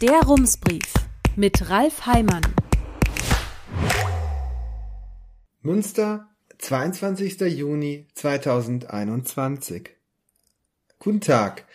Der Rumsbrief mit Ralf Heimann. Münster, 22. Juni 2021. Guten Tag.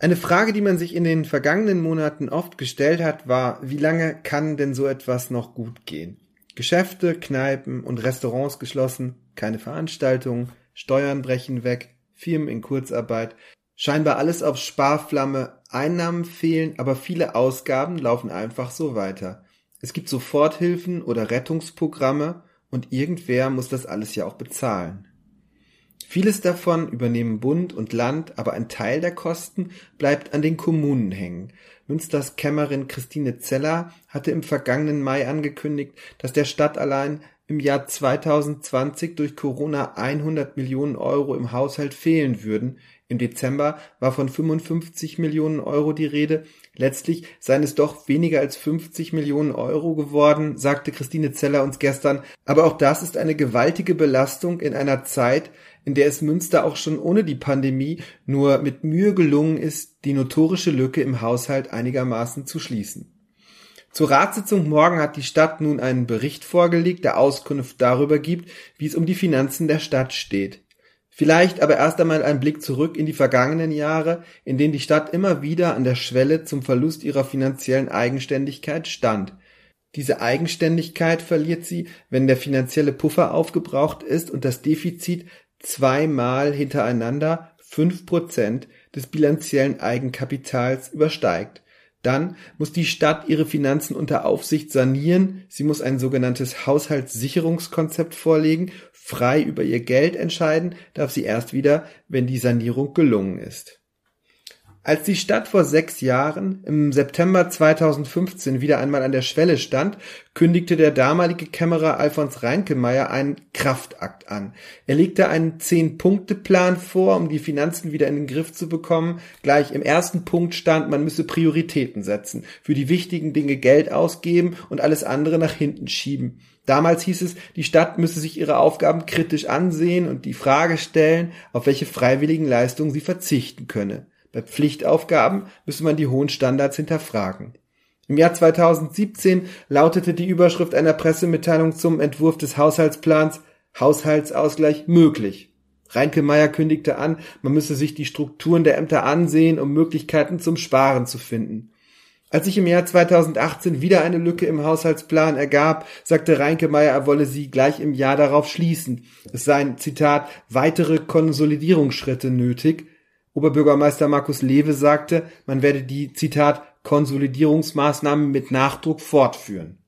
Eine Frage, die man sich in den vergangenen Monaten oft gestellt hat, war, wie lange kann denn so etwas noch gut gehen? Geschäfte, Kneipen und Restaurants geschlossen, keine Veranstaltungen, Steuern brechen weg, Firmen in Kurzarbeit, scheinbar alles auf Sparflamme, Einnahmen fehlen, aber viele Ausgaben laufen einfach so weiter. Es gibt Soforthilfen oder Rettungsprogramme und irgendwer muss das alles ja auch bezahlen. Vieles davon übernehmen Bund und Land, aber ein Teil der Kosten bleibt an den Kommunen hängen. Münsters Kämmerin Christine Zeller hatte im vergangenen Mai angekündigt, dass der Stadt allein im Jahr 2020 durch Corona 100 Millionen Euro im Haushalt fehlen würden. Im Dezember war von 55 Millionen Euro die Rede. Letztlich seien es doch weniger als 50 Millionen Euro geworden, sagte Christine Zeller uns gestern. Aber auch das ist eine gewaltige Belastung in einer Zeit, in der es Münster auch schon ohne die Pandemie nur mit Mühe gelungen ist, die notorische Lücke im Haushalt einigermaßen zu schließen. Zur Ratssitzung morgen hat die Stadt nun einen Bericht vorgelegt, der Auskunft darüber gibt, wie es um die Finanzen der Stadt steht. Vielleicht aber erst einmal ein Blick zurück in die vergangenen Jahre, in denen die Stadt immer wieder an der Schwelle zum Verlust ihrer finanziellen Eigenständigkeit stand. Diese Eigenständigkeit verliert sie, wenn der finanzielle Puffer aufgebraucht ist und das Defizit zweimal hintereinander fünf Prozent des bilanziellen Eigenkapitals übersteigt. Dann muss die Stadt ihre Finanzen unter Aufsicht sanieren, sie muss ein sogenanntes Haushaltssicherungskonzept vorlegen, frei über ihr Geld entscheiden darf sie erst wieder, wenn die Sanierung gelungen ist als die Stadt vor sechs Jahren im September 2015 wieder einmal an der Schwelle stand, kündigte der damalige Kämmerer Alfons Reinkemeyer einen Kraftakt an. Er legte einen Zehn-Punkte-Plan vor, um die Finanzen wieder in den Griff zu bekommen. Gleich im ersten Punkt stand, man müsse Prioritäten setzen, für die wichtigen Dinge Geld ausgeben und alles andere nach hinten schieben. Damals hieß es, die Stadt müsse sich ihre Aufgaben kritisch ansehen und die Frage stellen, auf welche freiwilligen Leistungen sie verzichten könne. Bei Pflichtaufgaben müsse man die hohen Standards hinterfragen. Im Jahr 2017 lautete die Überschrift einer Pressemitteilung zum Entwurf des Haushaltsplans Haushaltsausgleich möglich. Reinke Meyer kündigte an, man müsse sich die Strukturen der Ämter ansehen, um Möglichkeiten zum Sparen zu finden. Als sich im Jahr 2018 wieder eine Lücke im Haushaltsplan ergab, sagte Reinke Meyer, er wolle sie gleich im Jahr darauf schließen. Es seien, Zitat, weitere Konsolidierungsschritte nötig, Oberbürgermeister Markus Lewe sagte, man werde die, Zitat, Konsolidierungsmaßnahmen mit Nachdruck fortführen.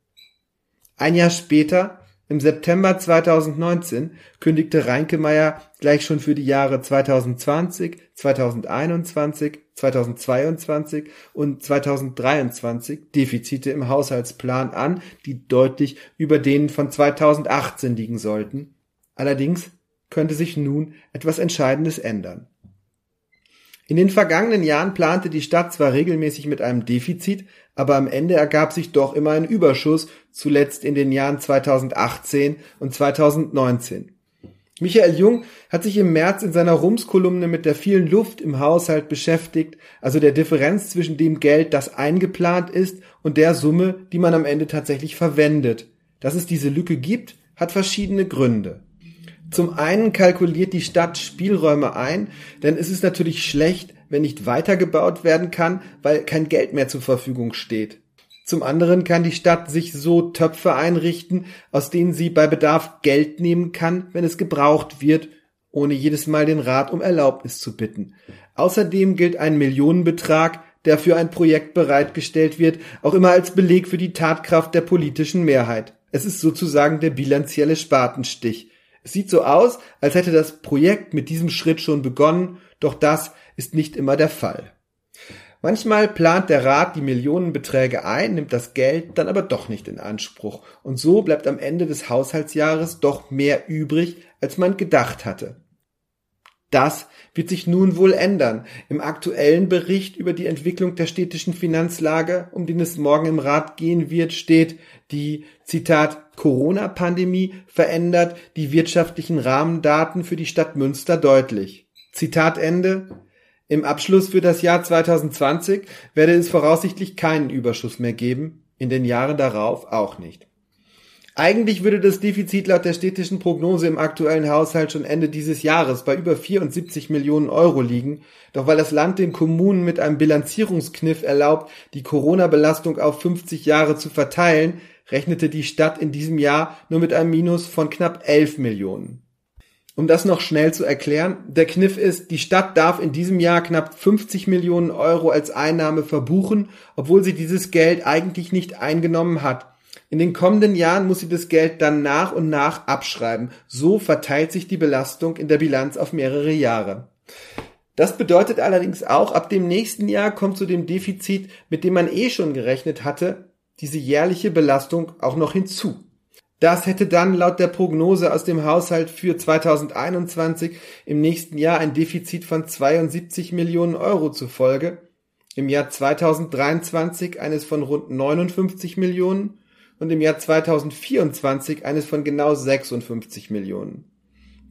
Ein Jahr später, im September 2019, kündigte Reinkemeyer gleich schon für die Jahre 2020, 2021, 2022 und 2023 Defizite im Haushaltsplan an, die deutlich über denen von 2018 liegen sollten. Allerdings könnte sich nun etwas Entscheidendes ändern. In den vergangenen Jahren plante die Stadt zwar regelmäßig mit einem Defizit, aber am Ende ergab sich doch immer ein Überschuss, zuletzt in den Jahren 2018 und 2019. Michael Jung hat sich im März in seiner Rums-Kolumne mit der vielen Luft im Haushalt beschäftigt, also der Differenz zwischen dem Geld, das eingeplant ist, und der Summe, die man am Ende tatsächlich verwendet. Dass es diese Lücke gibt, hat verschiedene Gründe. Zum einen kalkuliert die Stadt Spielräume ein, denn es ist natürlich schlecht, wenn nicht weitergebaut werden kann, weil kein Geld mehr zur Verfügung steht. Zum anderen kann die Stadt sich so Töpfe einrichten, aus denen sie bei Bedarf Geld nehmen kann, wenn es gebraucht wird, ohne jedes Mal den Rat um Erlaubnis zu bitten. Außerdem gilt ein Millionenbetrag, der für ein Projekt bereitgestellt wird, auch immer als Beleg für die Tatkraft der politischen Mehrheit. Es ist sozusagen der bilanzielle Spatenstich. Es sieht so aus, als hätte das Projekt mit diesem Schritt schon begonnen, doch das ist nicht immer der Fall. Manchmal plant der Rat die Millionenbeträge ein, nimmt das Geld dann aber doch nicht in Anspruch, und so bleibt am Ende des Haushaltsjahres doch mehr übrig, als man gedacht hatte. Das wird sich nun wohl ändern. Im aktuellen Bericht über die Entwicklung der städtischen Finanzlage, um den es morgen im Rat gehen wird, steht, die, Zitat, Corona-Pandemie verändert die wirtschaftlichen Rahmendaten für die Stadt Münster deutlich. Zitat Ende. Im Abschluss für das Jahr 2020 werde es voraussichtlich keinen Überschuss mehr geben, in den Jahren darauf auch nicht. Eigentlich würde das Defizit laut der städtischen Prognose im aktuellen Haushalt schon Ende dieses Jahres bei über 74 Millionen Euro liegen, doch weil das Land den Kommunen mit einem Bilanzierungskniff erlaubt, die Corona-Belastung auf 50 Jahre zu verteilen, rechnete die Stadt in diesem Jahr nur mit einem Minus von knapp 11 Millionen. Um das noch schnell zu erklären, der Kniff ist, die Stadt darf in diesem Jahr knapp 50 Millionen Euro als Einnahme verbuchen, obwohl sie dieses Geld eigentlich nicht eingenommen hat. In den kommenden Jahren muss sie das Geld dann nach und nach abschreiben. So verteilt sich die Belastung in der Bilanz auf mehrere Jahre. Das bedeutet allerdings auch, ab dem nächsten Jahr kommt zu dem Defizit, mit dem man eh schon gerechnet hatte, diese jährliche Belastung auch noch hinzu. Das hätte dann laut der Prognose aus dem Haushalt für 2021 im nächsten Jahr ein Defizit von 72 Millionen Euro zur Folge, im Jahr 2023 eines von rund 59 Millionen und im Jahr 2024 eines von genau 56 Millionen.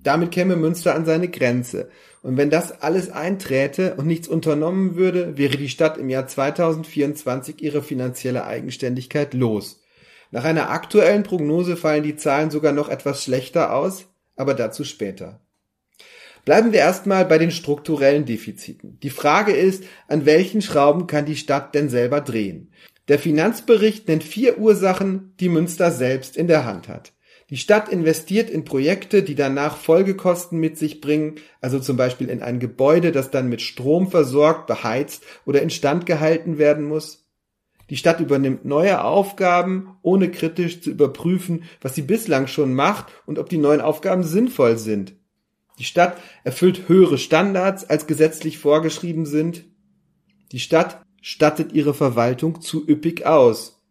Damit käme Münster an seine Grenze. Und wenn das alles einträte und nichts unternommen würde, wäre die Stadt im Jahr 2024 ihre finanzielle Eigenständigkeit los. Nach einer aktuellen Prognose fallen die Zahlen sogar noch etwas schlechter aus, aber dazu später. Bleiben wir erstmal bei den strukturellen Defiziten. Die Frage ist, an welchen Schrauben kann die Stadt denn selber drehen? Der Finanzbericht nennt vier Ursachen, die Münster selbst in der Hand hat. Die Stadt investiert in Projekte, die danach Folgekosten mit sich bringen, also zum Beispiel in ein Gebäude, das dann mit Strom versorgt, beheizt oder instand gehalten werden muss. Die Stadt übernimmt neue Aufgaben, ohne kritisch zu überprüfen, was sie bislang schon macht und ob die neuen Aufgaben sinnvoll sind. Die Stadt erfüllt höhere Standards, als gesetzlich vorgeschrieben sind. Die Stadt stattet ihre Verwaltung zu üppig aus.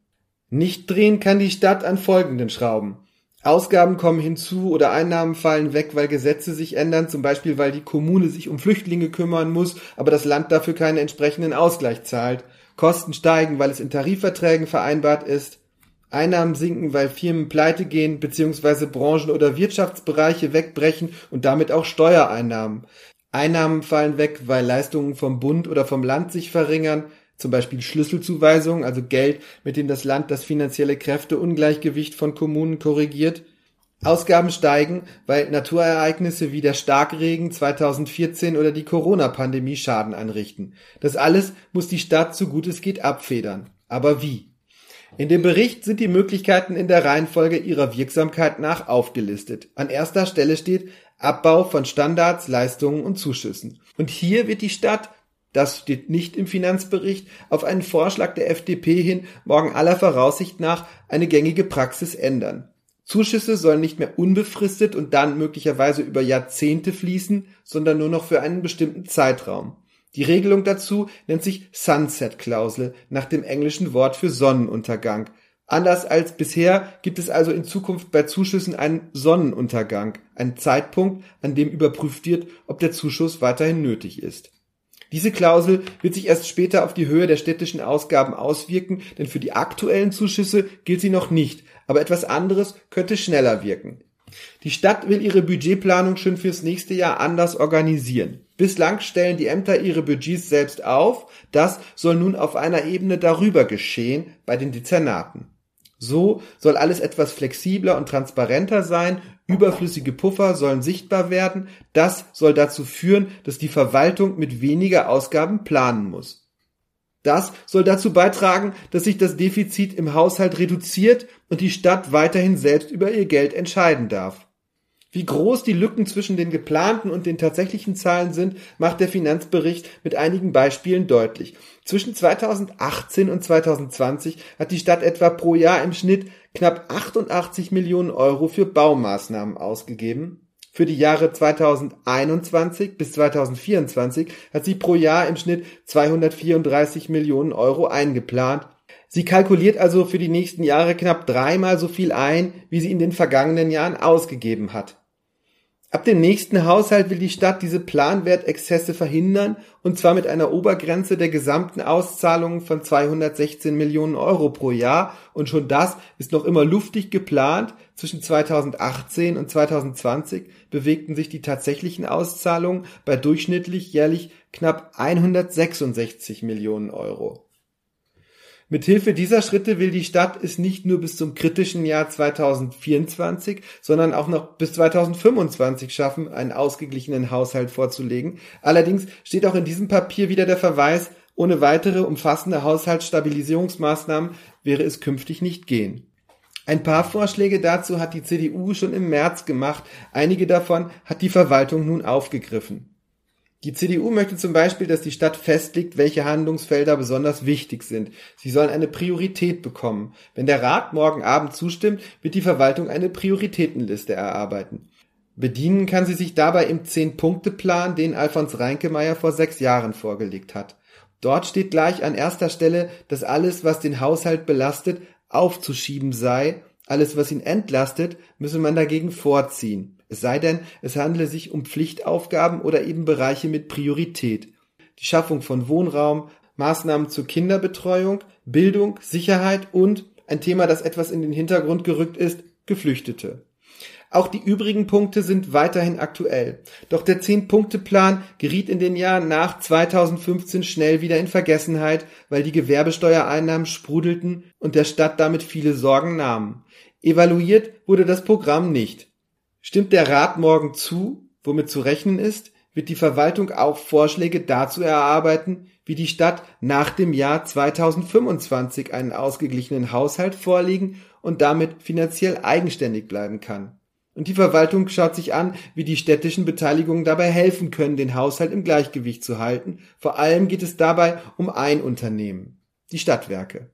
Nicht drehen kann die Stadt an folgenden Schrauben. Ausgaben kommen hinzu oder Einnahmen fallen weg, weil Gesetze sich ändern, zum Beispiel weil die Kommune sich um Flüchtlinge kümmern muss, aber das Land dafür keinen entsprechenden Ausgleich zahlt. Kosten steigen, weil es in Tarifverträgen vereinbart ist. Einnahmen sinken, weil Firmen pleite gehen bzw. Branchen oder Wirtschaftsbereiche wegbrechen und damit auch Steuereinnahmen. Einnahmen fallen weg, weil Leistungen vom Bund oder vom Land sich verringern, zum Beispiel Schlüsselzuweisungen, also Geld, mit dem das Land das finanzielle Kräfteungleichgewicht von Kommunen korrigiert. Ausgaben steigen, weil Naturereignisse wie der Starkregen 2014 oder die Corona-Pandemie Schaden anrichten. Das alles muss die Stadt so gut es geht abfedern. Aber wie? In dem Bericht sind die Möglichkeiten in der Reihenfolge ihrer Wirksamkeit nach aufgelistet. An erster Stelle steht Abbau von Standards, Leistungen und Zuschüssen. Und hier wird die Stadt das steht nicht im Finanzbericht, auf einen Vorschlag der FDP hin morgen aller Voraussicht nach eine gängige Praxis ändern. Zuschüsse sollen nicht mehr unbefristet und dann möglicherweise über Jahrzehnte fließen, sondern nur noch für einen bestimmten Zeitraum. Die Regelung dazu nennt sich Sunset-Klausel nach dem englischen Wort für Sonnenuntergang. Anders als bisher gibt es also in Zukunft bei Zuschüssen einen Sonnenuntergang, einen Zeitpunkt, an dem überprüft wird, ob der Zuschuss weiterhin nötig ist. Diese Klausel wird sich erst später auf die Höhe der städtischen Ausgaben auswirken, denn für die aktuellen Zuschüsse gilt sie noch nicht, aber etwas anderes könnte schneller wirken. Die Stadt will ihre Budgetplanung schon fürs nächste Jahr anders organisieren. Bislang stellen die Ämter ihre Budgets selbst auf, das soll nun auf einer Ebene darüber geschehen, bei den Dezernaten. So soll alles etwas flexibler und transparenter sein Überflüssige Puffer sollen sichtbar werden. Das soll dazu führen, dass die Verwaltung mit weniger Ausgaben planen muss. Das soll dazu beitragen, dass sich das Defizit im Haushalt reduziert und die Stadt weiterhin selbst über ihr Geld entscheiden darf. Wie groß die Lücken zwischen den geplanten und den tatsächlichen Zahlen sind, macht der Finanzbericht mit einigen Beispielen deutlich. Zwischen 2018 und 2020 hat die Stadt etwa pro Jahr im Schnitt knapp 88 Millionen Euro für Baumaßnahmen ausgegeben. Für die Jahre 2021 bis 2024 hat sie pro Jahr im Schnitt 234 Millionen Euro eingeplant. Sie kalkuliert also für die nächsten Jahre knapp dreimal so viel ein, wie sie in den vergangenen Jahren ausgegeben hat. Ab dem nächsten Haushalt will die Stadt diese Planwertexzesse verhindern, und zwar mit einer Obergrenze der gesamten Auszahlungen von 216 Millionen Euro pro Jahr, und schon das ist noch immer luftig geplant. Zwischen 2018 und 2020 bewegten sich die tatsächlichen Auszahlungen bei durchschnittlich jährlich knapp 166 Millionen Euro. Mithilfe dieser Schritte will die Stadt es nicht nur bis zum kritischen Jahr 2024, sondern auch noch bis 2025 schaffen, einen ausgeglichenen Haushalt vorzulegen. Allerdings steht auch in diesem Papier wieder der Verweis, ohne weitere umfassende Haushaltsstabilisierungsmaßnahmen wäre es künftig nicht gehen. Ein paar Vorschläge dazu hat die CDU schon im März gemacht, einige davon hat die Verwaltung nun aufgegriffen. Die CDU möchte zum Beispiel, dass die Stadt festlegt, welche Handlungsfelder besonders wichtig sind. Sie sollen eine Priorität bekommen. Wenn der Rat morgen Abend zustimmt, wird die Verwaltung eine Prioritätenliste erarbeiten. Bedienen kann sie sich dabei im Zehn-Punkte-Plan, den Alfons Reinkemeyer vor sechs Jahren vorgelegt hat. Dort steht gleich an erster Stelle, dass alles, was den Haushalt belastet, aufzuschieben sei. Alles, was ihn entlastet, müsse man dagegen vorziehen. Es sei denn, es handele sich um Pflichtaufgaben oder eben Bereiche mit Priorität. Die Schaffung von Wohnraum, Maßnahmen zur Kinderbetreuung, Bildung, Sicherheit und ein Thema, das etwas in den Hintergrund gerückt ist, Geflüchtete. Auch die übrigen Punkte sind weiterhin aktuell. Doch der Zehn-Punkte-Plan geriet in den Jahren nach 2015 schnell wieder in Vergessenheit, weil die Gewerbesteuereinnahmen sprudelten und der Stadt damit viele Sorgen nahmen. Evaluiert wurde das Programm nicht. Stimmt der Rat morgen zu, womit zu rechnen ist, wird die Verwaltung auch Vorschläge dazu erarbeiten, wie die Stadt nach dem Jahr 2025 einen ausgeglichenen Haushalt vorlegen und damit finanziell eigenständig bleiben kann. Und die Verwaltung schaut sich an, wie die städtischen Beteiligungen dabei helfen können, den Haushalt im Gleichgewicht zu halten. Vor allem geht es dabei um ein Unternehmen, die Stadtwerke.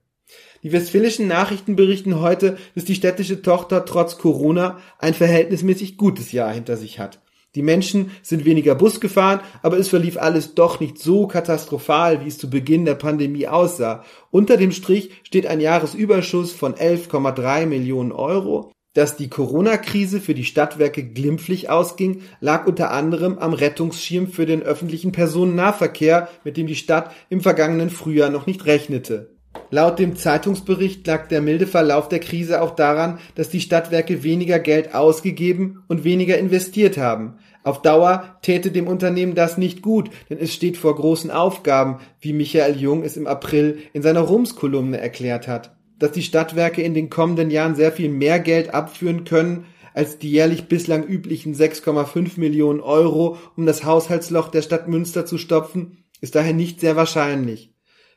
Die westfälischen Nachrichten berichten heute, dass die städtische Tochter trotz Corona ein verhältnismäßig gutes Jahr hinter sich hat. Die Menschen sind weniger Bus gefahren, aber es verlief alles doch nicht so katastrophal, wie es zu Beginn der Pandemie aussah. Unter dem Strich steht ein Jahresüberschuss von 11,3 Millionen Euro. Dass die Corona-Krise für die Stadtwerke glimpflich ausging, lag unter anderem am Rettungsschirm für den öffentlichen Personennahverkehr, mit dem die Stadt im vergangenen Frühjahr noch nicht rechnete. Laut dem Zeitungsbericht lag der milde Verlauf der Krise auch daran, dass die Stadtwerke weniger Geld ausgegeben und weniger investiert haben. Auf Dauer täte dem Unternehmen das nicht gut, denn es steht vor großen Aufgaben, wie Michael Jung es im April in seiner Rums-Kolumne erklärt hat. Dass die Stadtwerke in den kommenden Jahren sehr viel mehr Geld abführen können, als die jährlich bislang üblichen 6,5 Millionen Euro, um das Haushaltsloch der Stadt Münster zu stopfen, ist daher nicht sehr wahrscheinlich.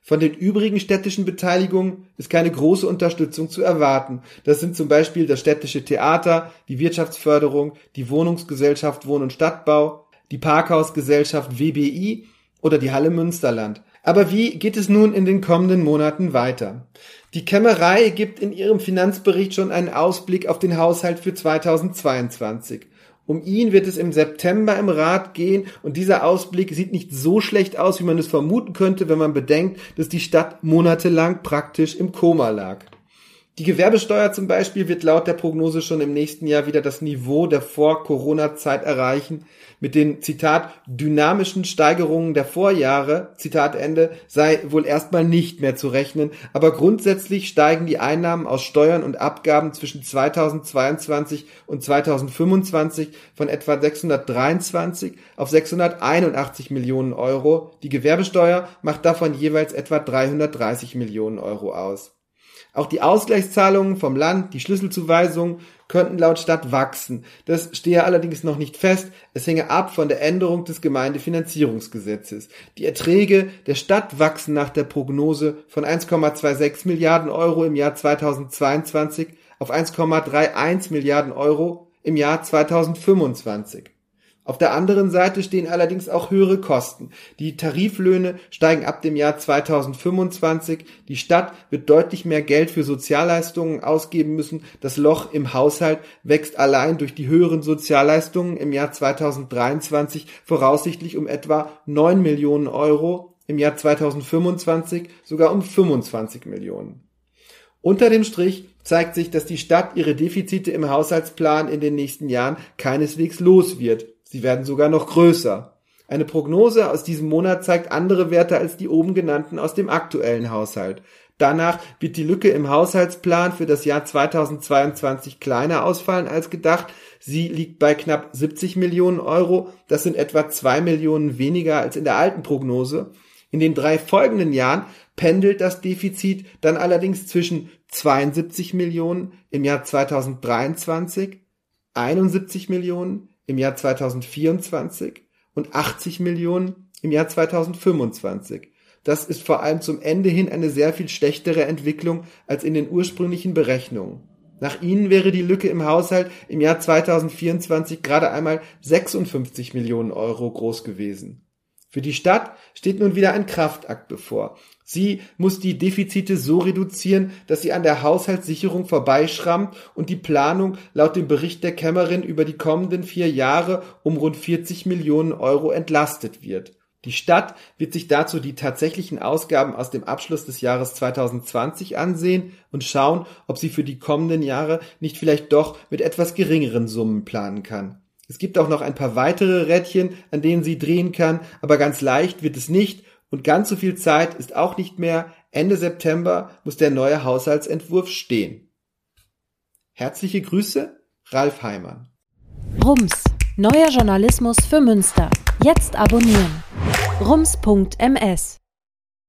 Von den übrigen städtischen Beteiligungen ist keine große Unterstützung zu erwarten. Das sind zum Beispiel das städtische Theater, die Wirtschaftsförderung, die Wohnungsgesellschaft Wohn- und Stadtbau, die Parkhausgesellschaft WBI oder die Halle Münsterland. Aber wie geht es nun in den kommenden Monaten weiter? Die Kämmerei gibt in ihrem Finanzbericht schon einen Ausblick auf den Haushalt für 2022. Um ihn wird es im September im Rat gehen und dieser Ausblick sieht nicht so schlecht aus, wie man es vermuten könnte, wenn man bedenkt, dass die Stadt monatelang praktisch im Koma lag. Die Gewerbesteuer zum Beispiel wird laut der Prognose schon im nächsten Jahr wieder das Niveau der Vor-Corona-Zeit erreichen. Mit den, Zitat, dynamischen Steigerungen der Vorjahre, Zitat Ende, sei wohl erstmal nicht mehr zu rechnen, aber grundsätzlich steigen die Einnahmen aus Steuern und Abgaben zwischen 2022 und 2025 von etwa 623 auf 681 Millionen Euro. Die Gewerbesteuer macht davon jeweils etwa 330 Millionen Euro aus. Auch die Ausgleichszahlungen vom Land, die Schlüsselzuweisungen könnten laut Stadt wachsen. Das stehe allerdings noch nicht fest. Es hänge ab von der Änderung des Gemeindefinanzierungsgesetzes. Die Erträge der Stadt wachsen nach der Prognose von 1,26 Milliarden Euro im Jahr 2022 auf 1,31 Milliarden Euro im Jahr 2025. Auf der anderen Seite stehen allerdings auch höhere Kosten. Die Tariflöhne steigen ab dem Jahr 2025. Die Stadt wird deutlich mehr Geld für Sozialleistungen ausgeben müssen. Das Loch im Haushalt wächst allein durch die höheren Sozialleistungen im Jahr 2023 voraussichtlich um etwa 9 Millionen Euro, im Jahr 2025 sogar um 25 Millionen. Unter dem Strich zeigt sich, dass die Stadt ihre Defizite im Haushaltsplan in den nächsten Jahren keineswegs los wird. Sie werden sogar noch größer. Eine Prognose aus diesem Monat zeigt andere Werte als die oben genannten aus dem aktuellen Haushalt. Danach wird die Lücke im Haushaltsplan für das Jahr 2022 kleiner ausfallen als gedacht. Sie liegt bei knapp 70 Millionen Euro. Das sind etwa zwei Millionen weniger als in der alten Prognose. In den drei folgenden Jahren pendelt das Defizit dann allerdings zwischen 72 Millionen im Jahr 2023, 71 Millionen im Jahr 2024 und 80 Millionen im Jahr 2025. Das ist vor allem zum Ende hin eine sehr viel schlechtere Entwicklung als in den ursprünglichen Berechnungen. Nach ihnen wäre die Lücke im Haushalt im Jahr 2024 gerade einmal 56 Millionen Euro groß gewesen. Für die Stadt steht nun wieder ein Kraftakt bevor. Sie muss die Defizite so reduzieren, dass sie an der Haushaltssicherung vorbeischrammt und die Planung laut dem Bericht der Kämmerin über die kommenden vier Jahre um rund 40 Millionen Euro entlastet wird. Die Stadt wird sich dazu die tatsächlichen Ausgaben aus dem Abschluss des Jahres 2020 ansehen und schauen, ob sie für die kommenden Jahre nicht vielleicht doch mit etwas geringeren Summen planen kann. Es gibt auch noch ein paar weitere Rädchen, an denen sie drehen kann, aber ganz leicht wird es nicht und ganz so viel Zeit ist auch nicht mehr. Ende September muss der neue Haushaltsentwurf stehen. Herzliche Grüße, Ralf Heimann. Rums, neuer Journalismus für Münster. Jetzt abonnieren rums.ms